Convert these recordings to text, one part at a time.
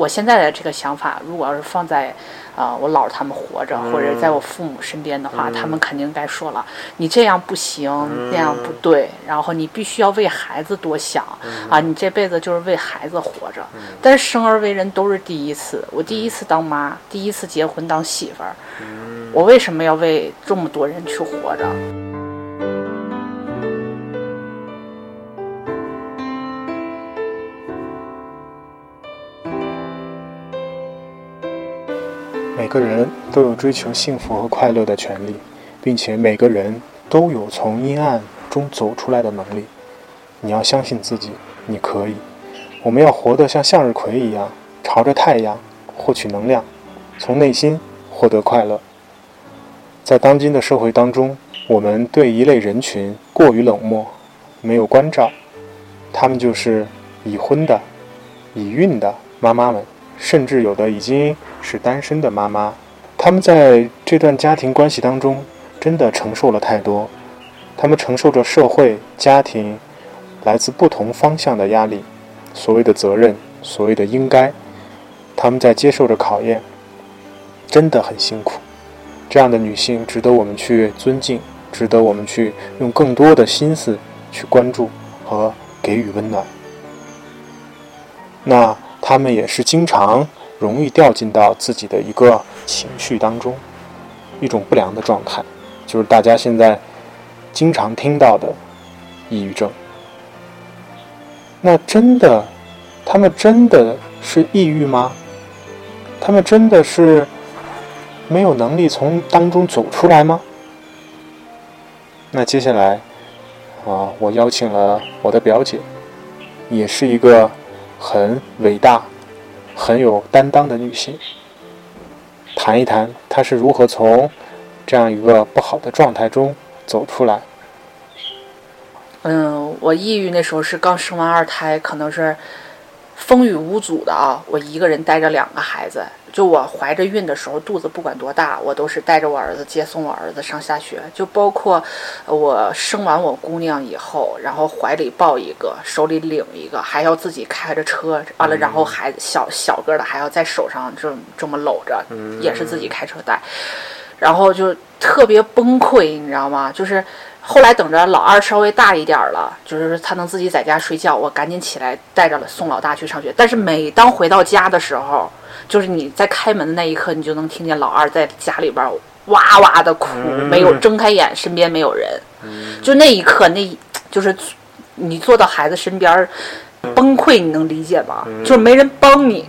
我现在的这个想法，如果要是放在啊、我姥他们活着，或者在我父母身边的话，他们肯定该说了，你这样不行，那样不对，然后你必须要为孩子多想啊，你这辈子就是为孩子活着。但是生而为人都是第一次，我第一次当妈，第一次结婚当媳妇儿，我为什么要为这么多人去活着？每个人都有追求幸福和快乐的权利，并且每个人都有从阴暗中走出来的能力。你要相信自己，你可以。我们要活得像向日葵一样，朝着太阳获取能量，从内心获得快乐。在当今的社会当中，我们对一类人群过于冷漠，没有关照，他们就是已婚的、已孕的妈妈们，甚至有的已经是单身的妈妈。他们在这段家庭关系当中，真的承受了太多，他们承受着社会、家庭来自不同方向的压力，所谓的责任，所谓的应该，他们在接受着考验，真的很辛苦。这样的女性值得我们去尊敬，值得我们去用更多的心思去关注和给予温暖。那他们也是经常容易掉进到自己的一个情绪当中，一种不良的状态，就是大家现在经常听到的抑郁症。那真的，他们真的是抑郁吗？他们真的是没有能力从当中走出来吗？那接下来，啊，我邀请了我的表姐，也是一个很伟大、很有担当的女性，谈一谈她是如何从这样一个不好的状态中走出来。嗯，我抑郁那时候是刚生完二胎，可能是风雨无阻的啊。我一个人带着两个孩子，就我怀着孕的时候，肚子不管多大，我都是带着我儿子接送我儿子上下学。就包括我生完我姑娘以后，然后怀里抱一个，手里领一个，还要自己开着车，完了，然后孩子小小个的还要在手上这么这么搂着，也是自己开车带，然后就特别崩溃，你知道吗？就是。后来等着老二稍微大一点儿了，就是他能自己在家睡觉，我赶紧起来带着送老大去上学。但是每当回到家的时候，就是你在开门的那一刻，你就能听见老二在家里边哇哇的哭，没有睁开眼，身边没有人。就那一刻，那就是你坐到孩子身边崩溃，你能理解吗？就是没人帮你。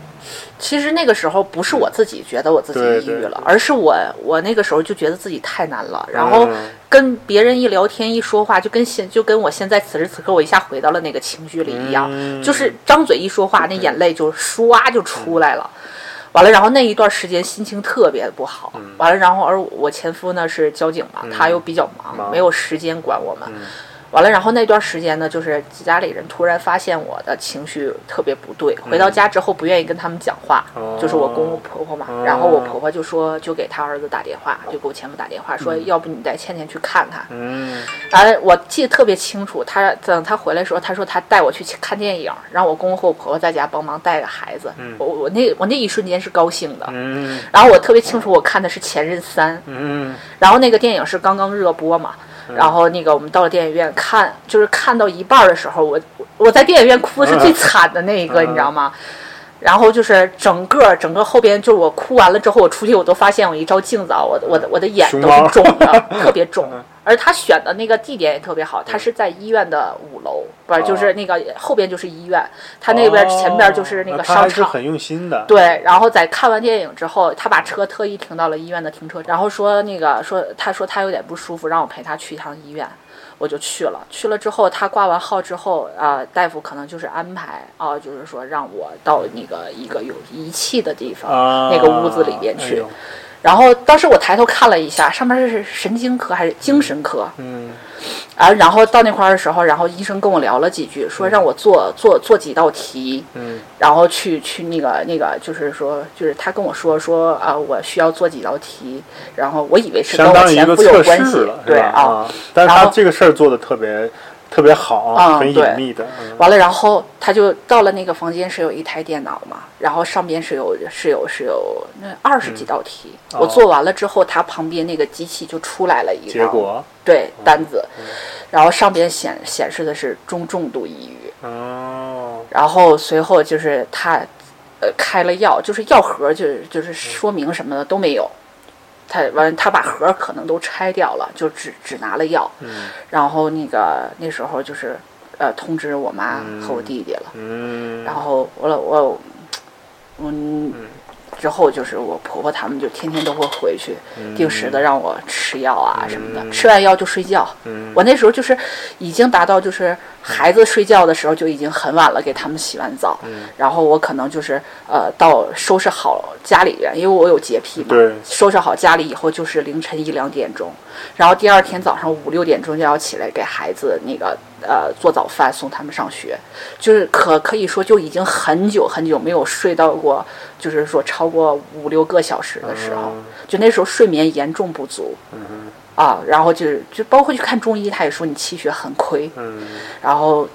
其实那个时候不是我自己觉得我自己抑郁了，而是我我那个时候就觉得自己太难了，然后跟别人一聊天一说话，就跟现就跟我现在此时此刻我一下回到了那个情绪里一样，就是张嘴一说话，那眼泪就唰就出来了。完了，然后那一段时间心情特别不好。完了，然后而我前夫呢是交警嘛，他又比较忙，没有时间管我们。完了，然后那段时间呢，就是家里人突然发现我的情绪特别不对，回到家之后不愿意跟他们讲话，就是我公公婆婆嘛。然后我婆婆就说，就给他儿子打电话，就给我前夫打电话说，要不你带倩倩去看看。嗯。完了，我记得特别清楚，他等他回来时候，他说他带我去看电影，让我公公和我婆婆在家帮忙带个孩子。嗯。我我那我那一瞬间是高兴的。嗯。然后我特别清楚，我看的是《前任三》。嗯。然后那个电影是刚刚热播嘛。然后那个我们到了电影院看，就是看到一半的时候，我我在电影院哭的是最惨的那一个，你知道吗？然后就是整个整个后边，就是我哭完了之后，我出去我都发现我一照镜子啊，我我的我的眼都是肿的，特别肿。而他选的那个地点也特别好，他是在医院的五楼，不是就是那个后边就是医院，他那边前边就是那个商场。很用心的。对，然后在看完电影之后，他把车特意停到了医院的停车场，然后说那个说他说他有点不舒服，让我陪他去一趟医院，我就去了。去了之后，他挂完号之后，啊，大夫可能就是安排啊，就是说让我到那个一个有仪器的地方，那个屋子里边去。然后当时我抬头看了一下，上面是神经科还是精神科？嗯，啊，然后到那块儿的时候，然后医生跟我聊了几句，说让我做做做几道题，嗯，然后去去那个那个，就是说，就是他跟我说说啊，我需要做几道题，然后我以为是跟我前夫有关系，对啊，但是他这个事儿做的特别。特别好，嗯很隐秘的。嗯。完了，然后他就到了那个房间，是有一台电脑嘛，然后上边是有是有是有那二十几道题。哦我做完了之后，他旁边那个机器就出来了一个结果，对单子，然后上边显显示的是中重度抑郁，哦，然后随后就是他呃开了药，就是药盒就是就是说明什么的都没有。他完了，他把盒可能都拆掉了，就只只拿了药。嗯然后那个那时候就是呃通知我妈和我弟弟了。嗯，然后我老我嗯之后就是我婆婆他们就天天都会回去，定时的让我吃药啊什么的，嗯。吃完药就睡觉。嗯。我那时候就是已经达到就是孩子睡觉的时候就已经很晚了，给他们洗完澡，嗯。然后我可能就是呃到收拾好家里边，因为我有洁癖嘛，收拾好家里以后就是凌晨一两点钟，然后第二天早上五六点钟就要起来给孩子那个呃做早饭送他们上学，就是可可以说就已经很久很久没有睡到过，就是说超过五六个小时的时候，嗯。就那时候睡眠严重不足。啊，然后就是就包括去看中医，他也说你气血很亏，嗯。然后，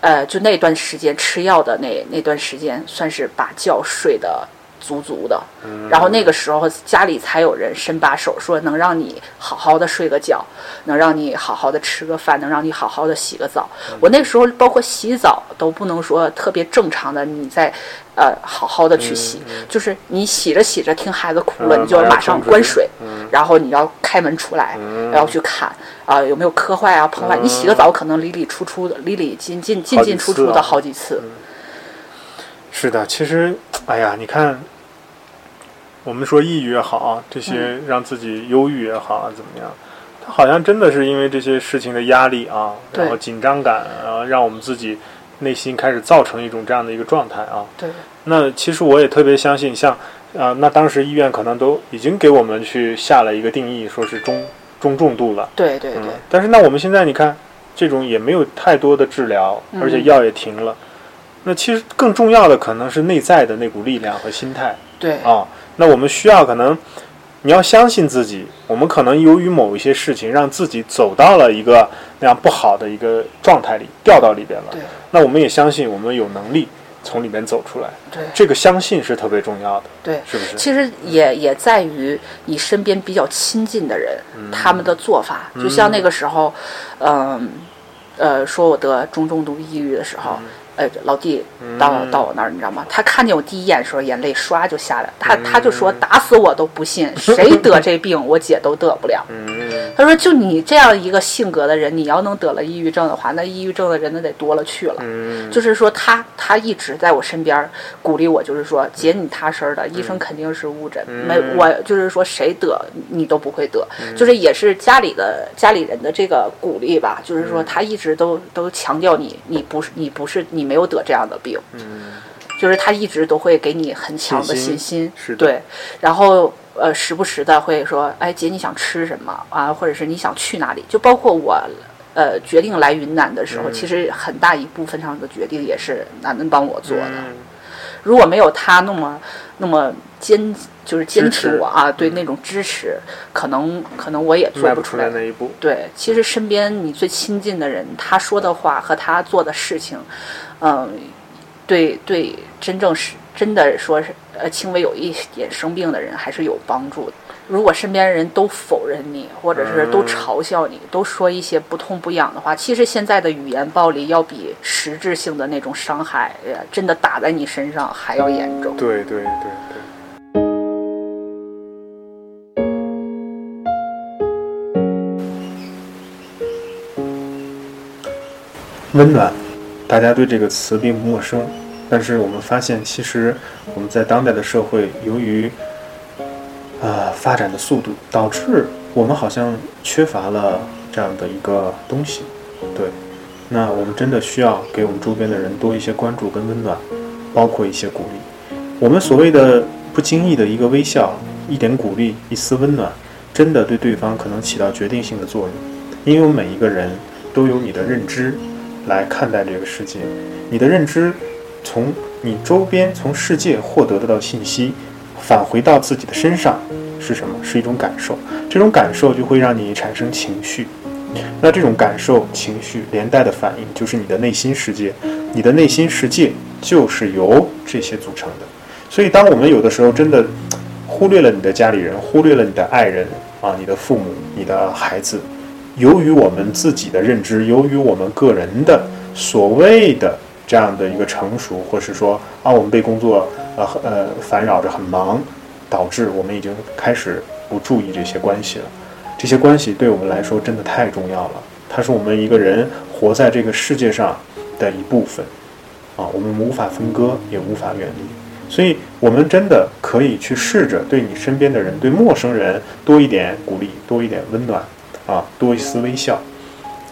呃，就那段时间吃药的那那段时间，算是把觉睡得足足的。嗯然后那个时候家里才有人伸把手，说能让你好好的睡个觉，能让你好好的吃个饭，能让你好好的洗个澡。嗯我那时候包括洗澡都不能说特别正常的，你再呃好好的去洗，就是你洗着洗着听孩子哭了，嗯你就要马上关水，嗯然后你要开门出来，然后去看啊、有没有磕坏啊碰坏。你洗个澡可能里里出出的，里里进进进进出出的好几次。是的，其实，哎呀，你看，我们说抑郁也好啊，这些让自己忧郁也好啊，怎么样？他好像真的是因为这些事情的压力啊，然后紧张感，然后让我们自己内心开始造成一种这样的一个状态啊。对，那其实我也特别相信，像啊、那当时医院可能都已经给我们去下了一个定义，说是中中重度了。对对对嗯，但是那我们现在你看，这种也没有太多的治疗，嗯而且药也停了。那其实更重要的可能是内在的那股力量和心态对啊。那我们需要可能，你要相信自己。我们可能由于某一些事情，让自己走到了一个那样不好的一个状态里，掉到里边了对。那我们也相信我们有能力从里面走出来。对这个相信是特别重要的，对。是不是？其实也也在于你身边比较亲近的人，他们的做法。就像那个时候，嗯，呃，说我得中重度抑郁的时候，呃，老弟到到我那儿，你知道吗？他看见我第一眼的时候，眼泪唰就下来。他他就说：“打死我都不信，谁得这病，我姐都得不了。”嗯，他说：“就你这样一个性格的人，你要能得了抑郁症的话，那抑郁症的人那得多了去了。嗯，就是说他他一直在我身边鼓励我，就是说姐你踏实的，医生肯定是误诊，没我就是说谁得你都不会得，就是也是家里的家里人的这个鼓励吧，就是说他一直都都强调你你不是你不是你没有得这样的病，就是他一直都会给你很强的信心对，然后呃时不时的会说，哎姐你想吃什么？啊，或者是你想去哪里，就包括我。呃，决定来云南的时候，嗯。其实很大一部分上的决定也是楠楠帮我做的。嗯如果没有他那么那么坚，就是坚持挺我啊，对那种支持，可能可能我也做迈不出来那一步。对，其实身边你最亲近的人，他说的话和他做的事情，嗯，对对，真正是真的说是呃轻微有一点生病的人还是有帮助的。如果身边人都否认你，或者是都嗯嘲笑你，都说一些不痛不痒的话，其实现在的语言暴力要比实质性的那种伤害，呃真的打在你身上还要严重。对对对对。温暖，大家对这个词并不陌生，但是我们发现，其实我们在当代的社会，由于呃发展的速度，导致我们好像缺乏了这样的一个东西。对，那我们真的需要给我们周边的人多一些关注跟温暖，包括一些鼓励。我们所谓的不经意的一个微笑，一点鼓励，一丝温暖，真的对对方可能起到决定性的作用。因为我们每一个人都有你的认知来看待这个世界，你的认知从你周边、从世界获得到信息，返回到自己的身上是什么？是一种感受，这种感受就会让你产生情绪。那这种感受、情绪连带的反应，就是你的内心世界。你的内心世界就是由这些组成的。所以，当我们有的时候真的忽略了你的家里人，忽略了你的爱人啊，你的父母、你的孩子，由于我们自己的认知，由于我们个人的所谓的这样的一个成熟，或是说啊，我们被工作呃呃烦扰着很忙，导致我们已经开始不注意这些关系了。这些关系对我们来说真的太重要了，它是我们一个人活在这个世界上的一部分啊，我们无法分割，也无法远离。所以，我们真的可以去试着对你身边的人、对陌生人多一点鼓励，多一点温暖，啊，多一丝微笑，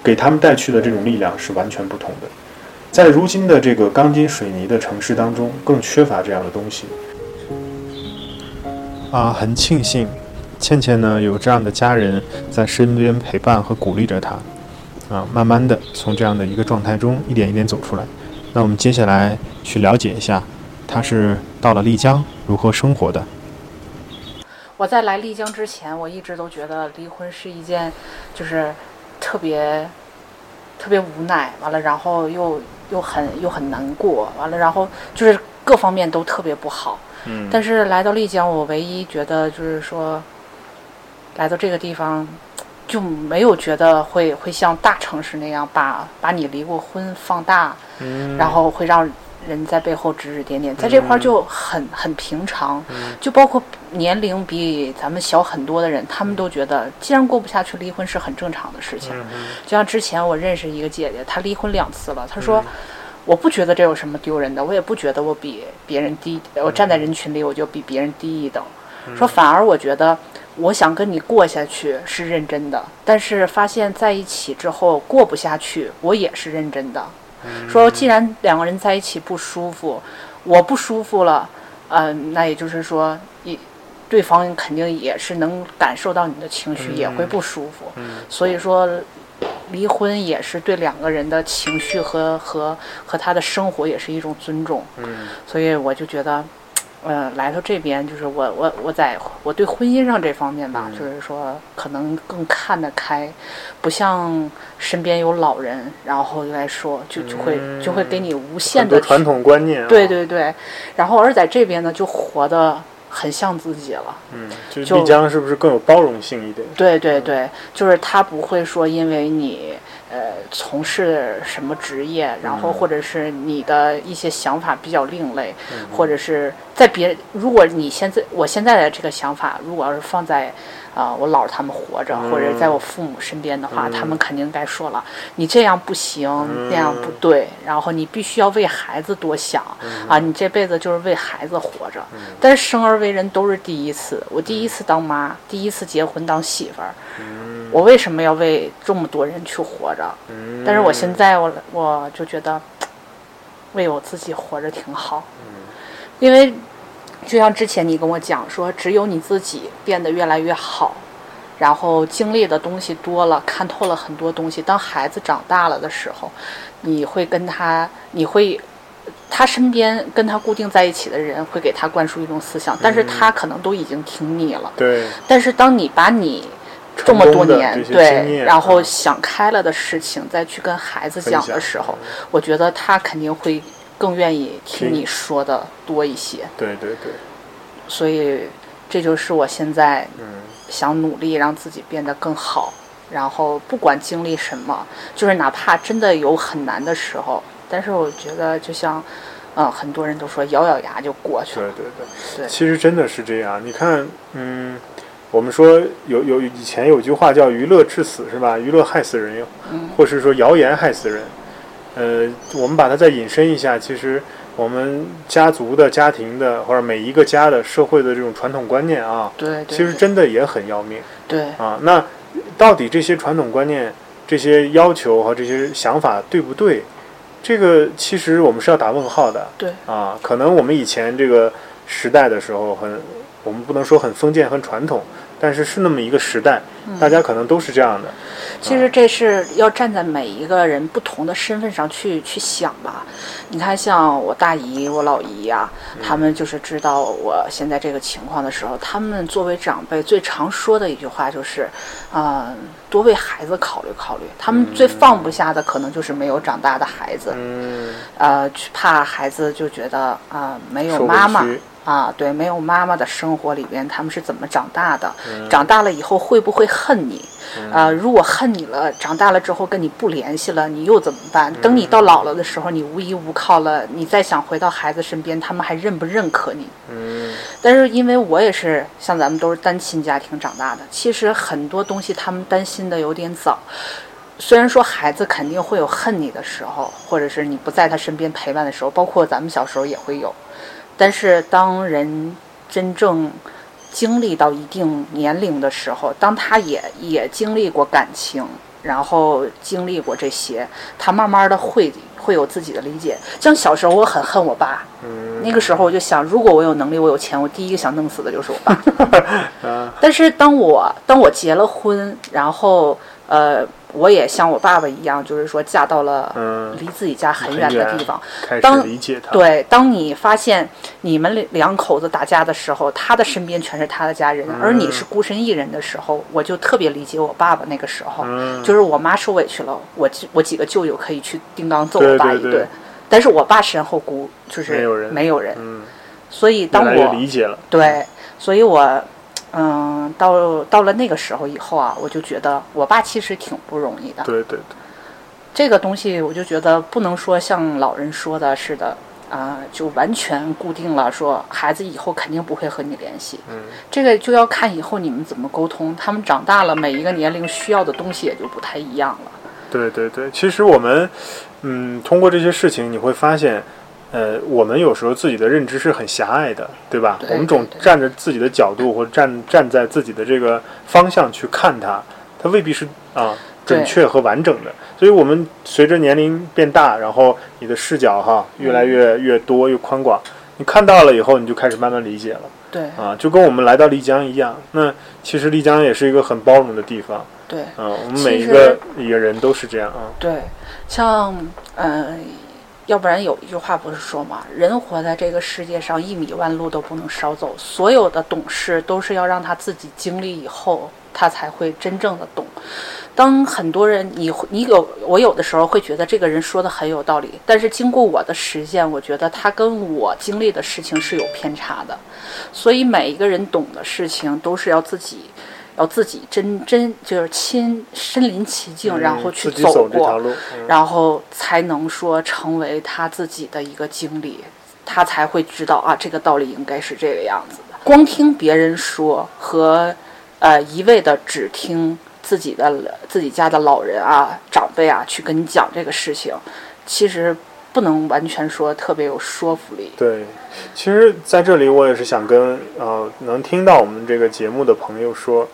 给他们带去的这种力量是完全不同的。在如今的这个钢筋水泥的城市当中，更缺乏这样的东西。啊，很庆幸，倩倩呢有这样的家人在身边陪伴和鼓励着她，啊，慢慢的从这样的一个状态中一点一点走出来。那我们接下来去了解一下。她是到了丽江如何生活的？我在来丽江之前，我一直都觉得离婚是一件，就是特别特别无奈。完了，然后又又很又很难过。完了，然后就是各方面都特别不好。嗯。但是来到丽江，我唯一觉得就是说，来到这个地方就没有觉得会会像大城市那样把把你离过婚放大，嗯，然后会让。人在背后指指点点，在这块就很很平常，就包括年龄比咱们小很多的人，他们都觉得既然过不下去，离婚是很正常的事情。就像之前我认识一个姐姐，她离婚两次了，她说我不觉得这有什么丢人的，我也不觉得我比别人低，我站在人群里我就比别人低一等。说反而我觉得我想跟你过下去是认真的，但是发现在一起之后过不下去，我也是认真的。说，既然两个人在一起不舒服，我不舒服了，嗯，那也就是说，一对方肯定也是能感受到你的情绪，也会不舒服。所以说，离婚也是对两个人的情绪和和和他的生活也是一种尊重。所以我就觉得。呃，来到这边就是我我我在我对婚姻上这方面吧，就是说可能更看得开，不像身边有老人，然后来说就就会就会给你无限的传统观念。对对对，然后而在这边呢，就活得很像自己了。嗯，就丽江是不是更有包容性一点？对对对，就是他不会说因为你。呃，从事什么职业，然后或者是你的一些想法比较另类，或者是在别，如果你现在我现在的这个想法，如果要是放在。啊，我姥他们活着，或者在我父母身边的话，他们肯定该说了，你这样不行，那样不对，然后你必须要为孩子多想啊，你这辈子就是为孩子活着。但是生而为人都是第一次，我第一次当妈，第一次结婚当媳妇儿，我为什么要为这么多人去活着？但是我现在我我就觉得，为我自己活着挺好，因为。就像之前你跟我讲说，只有你自己变得越来越好，然后经历的东西多了，看透了很多东西。当孩子长大了的时候，你会跟他，你会，他身边跟他固定在一起的人会给他灌输一种思想，但是他可能都已经听腻了。对。但是当你把你这么多年对，然后想开了的事情再去跟孩子讲的时候，我觉得他肯定会。更愿意听你说的多一些，对对对，所以这就是我现在想努力让自己变得更好。然后不管经历什么，就是哪怕真的有很难的时候，但是我觉得就像，嗯，很多人都说咬咬牙就过去了。对对对，对，其实真的是这样。你看，嗯，我们说有有以前有句话叫“娱乐致死”是吧？娱乐害死人，或是说谣言害死人。呃，我们把它再引申一下，其实我们家族的家庭的，或者每一个家的社会的这种传统观念啊，对，其实真的也很要命。对啊，那到底这些传统观念、这些要求和这些想法对不对？这个其实我们是要打问号的。对啊，可能我们以前这个时代的时候，很我们不能说很封建、很传统，但是是那么一个时代，嗯大家可能都是这样的。其实这是要站在每一个人不同的身份上去去想吧。你看，像我大姨、我老姨呀、他们就是知道我现在这个情况的时候，他们作为长辈最常说的一句话就是，啊、多为孩子考虑考虑。他们最放不下的可能就是没有长大的孩子，嗯，呃，去怕孩子就觉得啊、没有妈妈屈啊，对，没有妈妈的生活里边，他们是怎么长大的？嗯长大了以后会不会恨你？啊、如果恨你了，长大了之后跟你不联系了，你又怎么办？等你到老了的时候，你无依无靠了，你再想回到孩子身边，他们还认不认可你？嗯但是因为我也是像咱们都是单亲家庭长大的，其实很多东西他们担心的有点早。虽然说孩子肯定会有恨你的时候，或者是你不在他身边陪伴的时候，包括咱们小时候也会有。但是当人真正经历到一定年龄的时候，当他也也经历过感情，然后经历过这些，他慢慢的会会有自己的理解。像小时候我很恨我爸，嗯那个时候我就想，如果我有能力，我有钱，我第一个想弄死的就是我爸。啊 但是当我当我结了婚，然后呃，我也像我爸爸一样，就是说嫁到了嗯，离自己家很远的地方。开始当理解他。对，当你发现你们两两口子打架的时候，他的身边全是他的家人，而你是孤身一人的时候，我就特别理解我爸爸那个时候。嗯，就是我妈受委屈了，我几我几个舅舅可以去叮当揍我爸对对一顿，但是我爸身后孤就是没有人没有人嗯，所以当我理解了。对，所以我嗯到到了那个时候以后啊，我就觉得我爸其实挺不容易的。对对对，这个东西我就觉得不能说像老人说的似的。啊、就完全固定了，说孩子以后肯定不会和你联系。嗯，这个就要看以后你们怎么沟通。他们长大了，每一个年龄需要的东西也就不太一样了。对对对，其实我们，嗯，通过这些事情，你会发现，呃，我们有时候自己的认知是很狭隘的，对吧？对我们总站着自己的角度，或者站站在自己的这个方向去看它，它未必是啊对准确和完整的。所以我们随着年龄变大，然后你的视角哈越来越越多越宽广，你看到了以后，你就开始慢慢理解了对啊，就跟我们来到丽江一样。那其实丽江也是一个很包容的地方。对嗯，我们每一个一个人都是这样啊。对，像呃，要不然有一句话不是说嘛，人活在这个世界上，一米弯路都不能少走。所有的懂事都是要让他自己经历以后，他才会真正的懂。当很多人你你有我有的时候会觉得这个人说的很有道理，但是经过我的实践，我觉得他跟我经历的事情是有偏差的。所以每一个人懂的事情都是要自己。要自己真真就是亲身临其境，然后去走过，然后才能说成为他自己的一个经历，他才会知道啊，这个道理应该是这个样子的。光听别人说和呃一味的只听自己的自己家的老人啊、长辈啊去跟你讲这个事情，其实不能完全说特别有说服力。对。其实在这里，我也是想跟呃能听到我们这个节目的朋友说，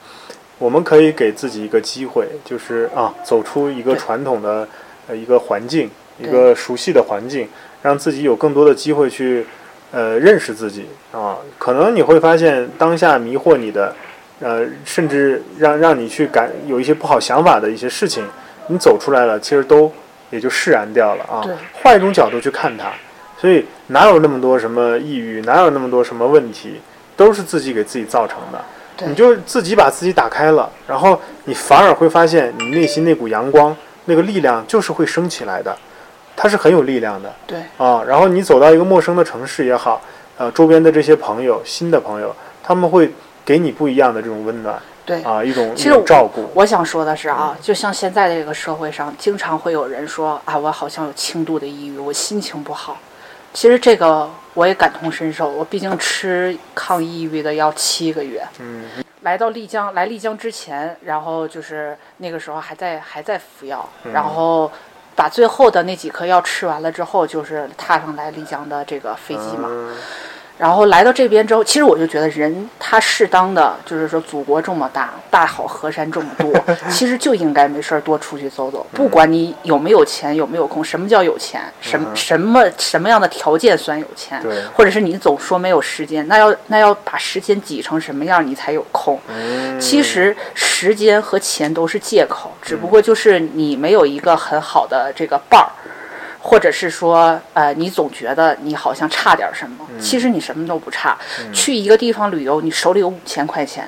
我们可以给自己一个机会，就是啊，走出一个传统的呃一个环境，一个熟悉的环境，让自己有更多的机会去呃认识自己啊。可能你会发现，当下迷惑你的，呃，甚至让让你去感有一些不好想法的一些事情，你走出来了，其实都也就释然掉了啊对。换一种角度去看它，所以哪有那么多什么抑郁，哪有那么多什么问题，都是自己给自己造成的。对你就自己把自己打开了，然后你反而会发现，你内心那股阳光、那个力量就是会升起来的，它是很有力量的对啊。然后你走到一个陌生的城市也好，呃，周边的这些朋友、新的朋友，他们会给你不一样的这种温暖对。啊，一种一其实种照顾。我想说的是啊，就像现在这个社会上，经常会有人说啊，我好像有轻度的抑郁，我心情不好。其实这个我也感同身受，我毕竟吃抗抑郁的药七个月。嗯，来到丽江，来丽江之前，然后就是那个时候还在还在服药，嗯然后把最后的那几颗药吃完了之后，就是踏上来丽江的这个飞机嘛。嗯然后来到这边之后，其实我就觉得人他适当的，就是说祖国这么大，大好河山这么多，其实就应该没事儿多出去走走。不管你有没有钱，有没有空，什么叫有钱？什么什么什么样的条件算有钱？对或者是你总说没有时间，那要那要把时间挤成什么样你才有空？嗯其实时间和钱都是借口，只不过就是你没有一个很好的这个伴儿，或者是说，呃，你总觉得你好像差点什么，其实你什么都不差。去一个地方旅游，你手里有五千块钱，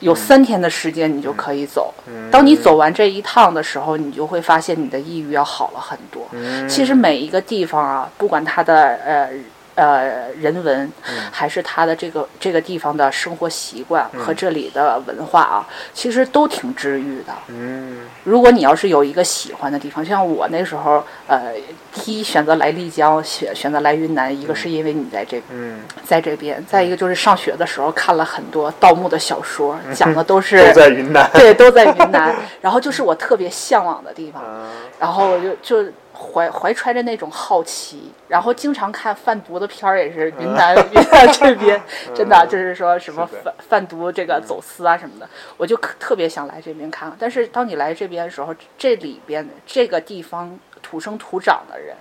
有三天的时间你就可以走。当你走完这一趟的时候，你就会发现你的抑郁要好了很多。其实每一个地方啊，不管它的呃。呃，人文还是他的这个这个地方的生活习惯和这里的文化啊，其实都挺治愈的。嗯。如果你要是有一个喜欢的地方，像我那时候，呃，第一选择来丽江，选选择来云南，一个是因为你在这嗯，在这边，再一个就是上学的时候看了很多盗墓的小说，讲的都是都在云南。对都在云南，然后就是我特别向往的地方，嗯然后我就就怀怀揣着那种好奇，然后经常看贩毒的片儿，也是云南 云南这边，真的就是说什么贩贩毒这个走私啊什么的，我就可特别想来这边看。但是当你来这边的时候，这里边这个地方土生土长的人。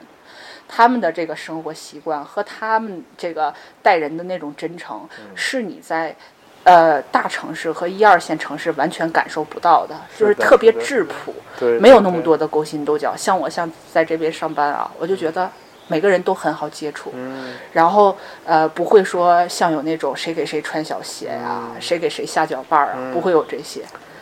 他们的这个生活习惯和他们这个待人的那种真诚，是你在呃大城市和一二线城市完全感受不到的，就是特别质朴。没有那么。多的勾心斗角。像我像在这边上班啊，我就觉得每个人都很好接触，嗯然后呃不会说像有那种谁给谁穿小鞋呀、嗯谁给谁下脚绊儿啊，不会有这些。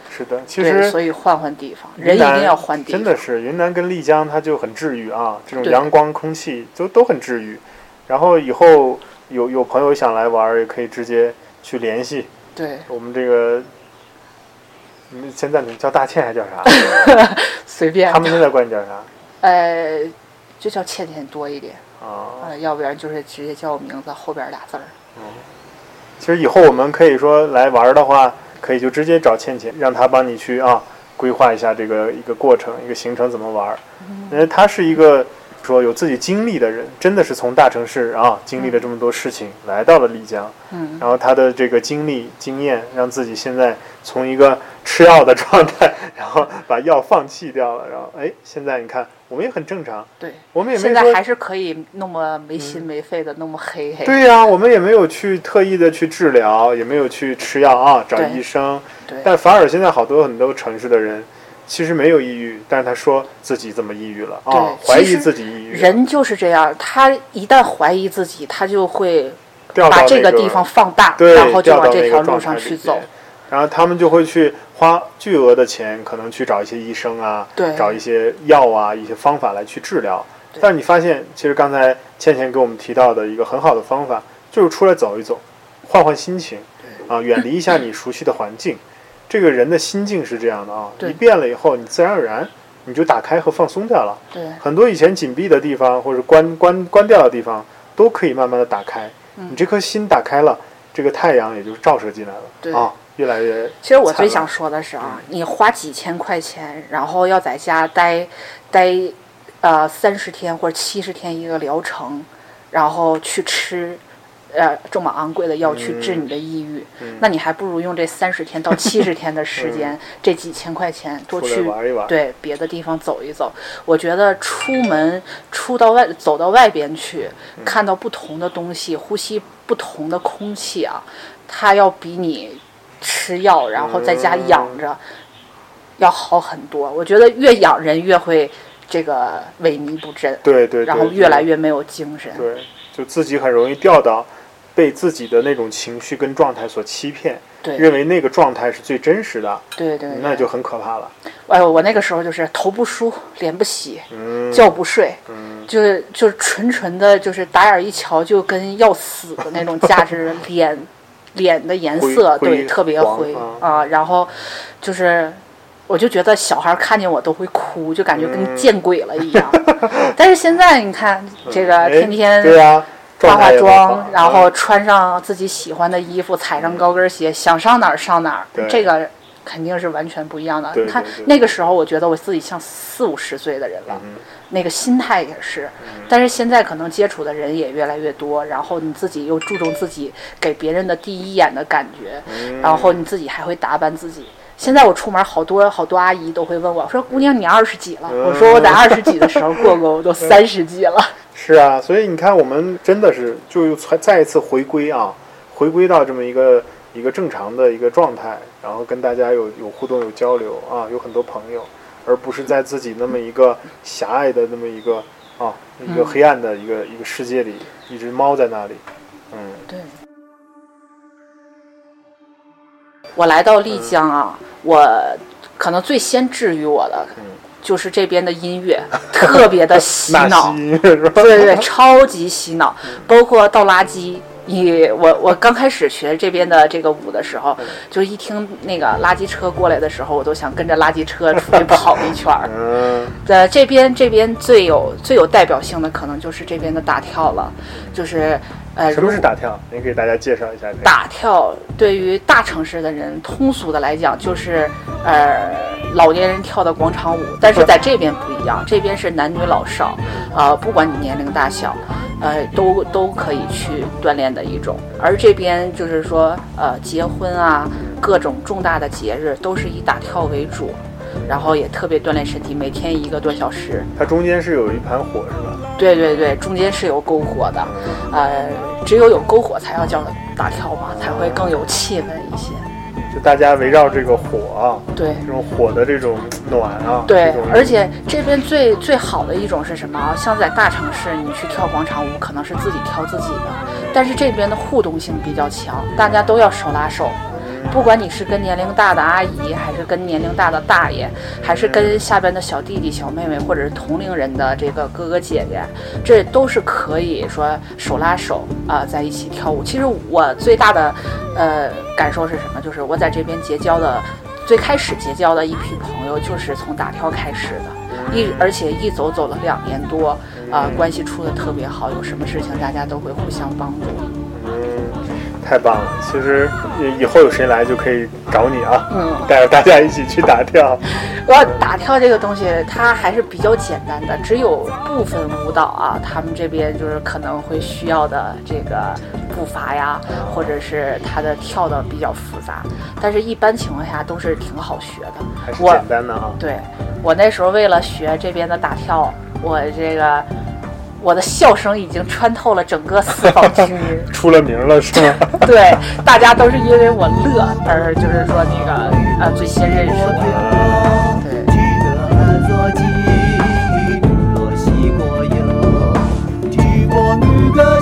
是的，其，实所以换换地方，人一定要换地方。真的是云南跟丽江，它就很治愈啊，这种阳光、空气都都很治愈。然后以后有有朋友想来玩儿，也可以直接去联系对，我们这个。你们现在你叫大倩还叫啥？随便他。们现在管你叫啥？呃，就叫倩倩多一点，啊，呃，要不然就是直接叫我名字后边俩字儿。其实以后我们可以说来玩的话，可以就直接找倩倩，让她帮你去啊规划一下这个一个过程、一个行程怎么玩儿。因为她是一个说有自己经历的人，真的是从大城市啊经历了这么多事情，来到了丽江，嗯，然后她的这个经历经验，让自己现在从一个吃药的状态，然后把药放弃掉了，然后哎，现在你看我们也很正常，对。我们也没现在还是可以那么没心没肺的，那么黑黑。对呀、我们也没有去特意的去治疗，也没有去吃药啊，找医生。对但反而现在好多很多城市的人，其实没有抑郁，但是他说自己怎么抑郁了啊，怀疑自己抑郁，人就是这样，他一旦怀疑自己，他就会把这个个地方放大，对，然后就往这条路上去走边。。然后他们就会去花巨额的钱，可能去找一些医生啊，对找一些药啊，一些方法来去治疗。但是你发现，其实刚才倩倩给我们提到的一个很好的方法，就是出来走一走，换换心情，啊，远离一下你熟悉的环境。这个人的心境是这样的啊，对你变了以后，你自然而然你就打开和放松掉了。对很多以前紧闭的地方或者关关关掉的地方，都可以慢慢的打开。嗯你这颗心打开了，这个太阳也就照射进来了。对啊，越来越其实我最想说的是啊，你花几千块钱，然后要在家待待呃三十天或者七十天一个疗程，然后去吃呃这么昂贵的药去治你的抑郁，嗯那你还不如用这三十天到七十天的时间，这几千块钱多去玩一玩。对别的地方走一走。我觉得出门出到外走到外边去，嗯看到不同的东西，呼吸不同的空气啊，它要比你吃药然后在家嗯养着、要好很多。我觉得越养人越会这个萎靡不振，对对对，然后越来越没有精神。对，就自己很容易掉到被自己的那种情绪跟状态所欺骗，对认为那个状态是最真实的，对对，那就很可怕了。哎呦，我那个时候就是头不梳，脸不洗，嗯，觉不睡，嗯就是就是纯纯的，就是打眼一瞧就跟要死的那种价值，脸脸的颜色对特别灰啊啊，然后就是。我就觉得小孩看见我都会哭，就感觉跟嗯见鬼了一样。但是现在你看，这个哎天天化化妆然后穿上自己喜欢的衣服，踩上高跟鞋，想上哪儿上哪儿。这个肯定是完全不一样的。对他对对那个时候，我觉得我自己像四五十岁的人了，嗯那个心态也是。但是现在可能接触的人也越来越多，然后你自己又注重自己给别人的第一眼的感觉，嗯然后你自己还会打扮自己。现在我出门，好多好多阿姨都会问我说：“姑娘，你二十几了？”我说：“我在二十几的时候过过，我都 三十几了。是啊，所以你看，我们真的是就又再再一次回归啊，回归到这么一个一个正常的一个状态，然后跟大家有有互动、有交流啊，有很多朋友，而不是在自己那么一个狭隘的那么一个啊一个嗯黑暗的一个、一个世界里，一只猫在那里，嗯”对。我来到丽江啊，我可能最先治愈我的嗯，就是这边的音乐，特别的 洗纳脑。对对对，超级洗脑，包括倒垃圾。你我我刚开始学这边的这个舞的时候，就一听那个垃圾车过来的时候，我都想跟着垃圾车出去跑一圈儿。嗯在这边这边最有最有代表性的可能就是这边的大跳了，就是呃，什么是如打跳？您给大家介绍一下。打跳对于大城市的人，通俗的来讲就是呃老年人跳的广场舞，但是在这边不一样，这边是男女老少，呃不管你年龄大小，呃都都可以去锻炼的一种。而这边就是说呃结婚啊，各种重大的节日都是以打跳为主。然后也特别锻炼身体，每天一个多小时。它中间是有一盘火是吧？对对对，中间是有篝火的，呃，只有有篝火才要叫打跳嘛，才会更有气氛一些。就大家围绕这个火啊，对这种火的这种暖啊，对，而且这边最最好的一种是什么啊？像在大城市，你去跳广场舞可能是自己跳自己的，但是这边的互动性比较强，大家都要手拉手。不管你是跟年龄大的阿姨，还是跟年龄大的大爷，还是跟下边的小弟弟、小妹妹，或者是同龄人的这个哥哥姐姐，这都是可以说手拉手啊、在一起跳舞。其实我最大的呃感受是什么？就是我在这边结交的，最开始结交的一批朋友，就是从打跳开始的，一而且一走走了两年多，啊、关系处的特别好，有什么事情大家都会互相帮助。太棒了！其实以以后有谁来就可以找你啊，嗯。带着大家一起去打跳。我打跳这个东西，它还是比较简单的，只有部分舞蹈啊，他们这边就是可能会需要的这个步伐呀，或者是它的跳的比较复杂，但是一般情况下都是挺好学的。还是我简单的啊。对我那时候为了学这边的打跳，我这个我的笑声已经穿透了整个四方听音。出了名了是吗？对，大家都是因为我乐而就是说那个呃最先认识我。对。记得